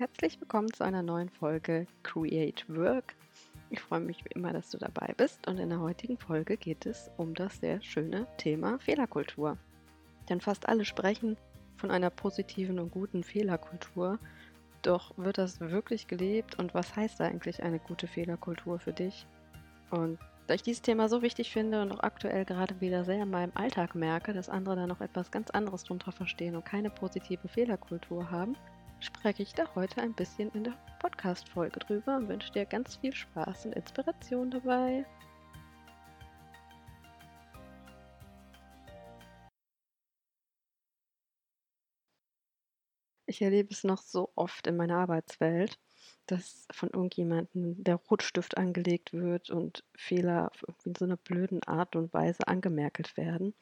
Herzlich willkommen zu einer neuen Folge Create Work. Ich freue mich wie immer, dass du dabei bist und in der heutigen Folge geht es um das sehr schöne Thema Fehlerkultur. Denn fast alle sprechen von einer positiven und guten Fehlerkultur. Doch wird das wirklich gelebt und was heißt eigentlich eine gute Fehlerkultur für dich? Und da ich dieses Thema so wichtig finde und auch aktuell gerade wieder sehr in meinem Alltag merke, dass andere da noch etwas ganz anderes drunter verstehen und keine positive Fehlerkultur haben, spreche ich da heute ein bisschen in der Podcast-Folge drüber und wünsche dir ganz viel Spaß und Inspiration dabei. Ich erlebe es noch so oft in meiner Arbeitswelt, dass von irgendjemandem der Rotstift angelegt wird und Fehler in so einer blöden Art und Weise angemerkelt werden.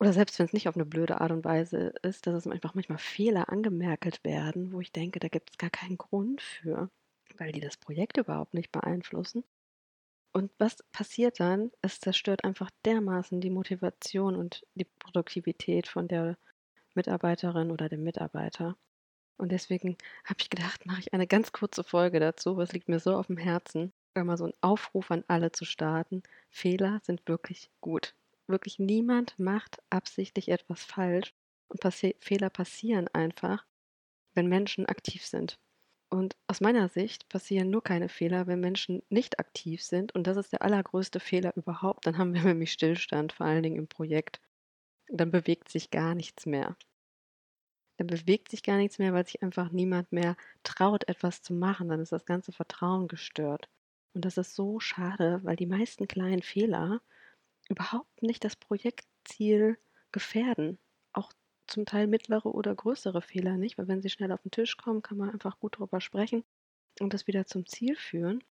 Oder selbst wenn es nicht auf eine blöde Art und Weise ist, dass es einfach manchmal Fehler angemerkelt werden, wo ich denke, da gibt es gar keinen Grund für, weil die das Projekt überhaupt nicht beeinflussen. Und was passiert dann? Es zerstört einfach dermaßen die Motivation und die Produktivität von der Mitarbeiterin oder dem Mitarbeiter. Und deswegen habe ich gedacht, mache ich eine ganz kurze Folge dazu, was liegt mir so auf dem Herzen, mal so einen Aufruf an alle zu starten. Fehler sind wirklich gut. Wirklich niemand macht absichtlich etwas falsch und passi Fehler passieren einfach, wenn Menschen aktiv sind. Und aus meiner Sicht passieren nur keine Fehler, wenn Menschen nicht aktiv sind. Und das ist der allergrößte Fehler überhaupt. Dann haben wir nämlich Stillstand, vor allen Dingen im Projekt. Dann bewegt sich gar nichts mehr. Dann bewegt sich gar nichts mehr, weil sich einfach niemand mehr traut, etwas zu machen. Dann ist das ganze Vertrauen gestört. Und das ist so schade, weil die meisten kleinen Fehler überhaupt nicht das Projektziel gefährden. Auch zum Teil mittlere oder größere Fehler nicht, weil wenn sie schnell auf den Tisch kommen, kann man einfach gut drüber sprechen und das wieder zum Ziel führen.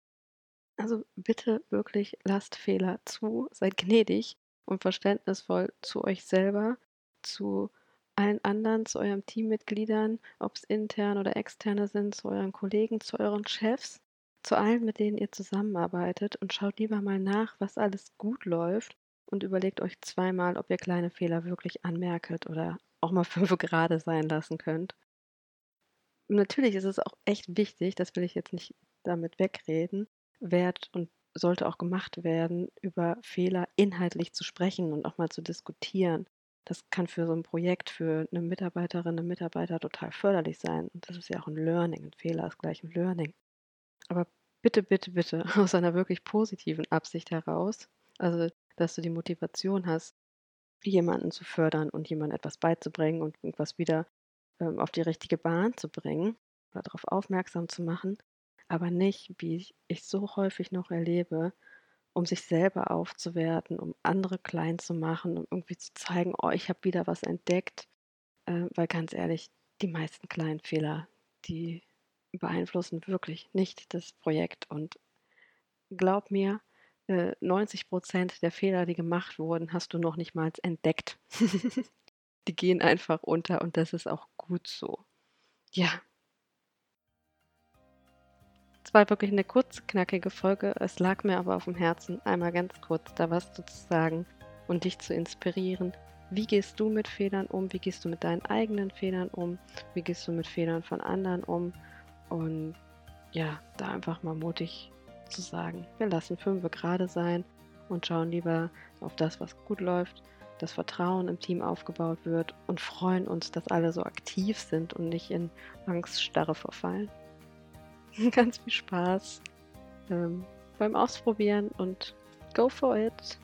Also bitte wirklich lasst Fehler zu, seid gnädig und verständnisvoll zu euch selber, zu allen anderen, zu euren Teammitgliedern, ob es intern oder externe sind, zu euren Kollegen, zu euren Chefs, zu allen, mit denen ihr zusammenarbeitet und schaut lieber mal nach, was alles gut läuft und überlegt euch zweimal, ob ihr kleine Fehler wirklich anmerket oder auch mal fünf gerade sein lassen könnt. Natürlich ist es auch echt wichtig, das will ich jetzt nicht damit wegreden, wert und sollte auch gemacht werden, über Fehler inhaltlich zu sprechen und auch mal zu diskutieren. Das kann für so ein Projekt, für eine Mitarbeiterin, einen Mitarbeiter total förderlich sein. Und das ist ja auch ein Learning. Ein Fehler ist gleich ein Learning. Aber bitte, bitte, bitte aus einer wirklich positiven Absicht heraus. Also, dass du die Motivation hast, jemanden zu fördern und jemandem etwas beizubringen und irgendwas wieder ähm, auf die richtige Bahn zu bringen oder darauf aufmerksam zu machen, aber nicht, wie ich so häufig noch erlebe, um sich selber aufzuwerten, um andere klein zu machen, um irgendwie zu zeigen, oh, ich habe wieder was entdeckt. Äh, weil ganz ehrlich, die meisten kleinen Fehler, die beeinflussen wirklich nicht das Projekt. Und glaub mir, äh, 90 Prozent der Fehler, die gemacht wurden, hast du noch nicht mal entdeckt. die gehen einfach unter und das ist auch gut so. Ja, es war wirklich eine kurze, knackige Folge. Es lag mir aber auf dem Herzen, einmal ganz kurz da was zu sagen und dich zu inspirieren. Wie gehst du mit Fehlern um? Wie gehst du mit deinen eigenen Fehlern um? Wie gehst du mit Fehlern von anderen um? Und ja, da einfach mal mutig zu sagen, wir lassen fünf gerade sein und schauen lieber auf das, was gut läuft, das Vertrauen im Team aufgebaut wird und freuen uns, dass alle so aktiv sind und nicht in Angststarre verfallen. ganz viel Spaß ähm, beim Ausprobieren und go for it.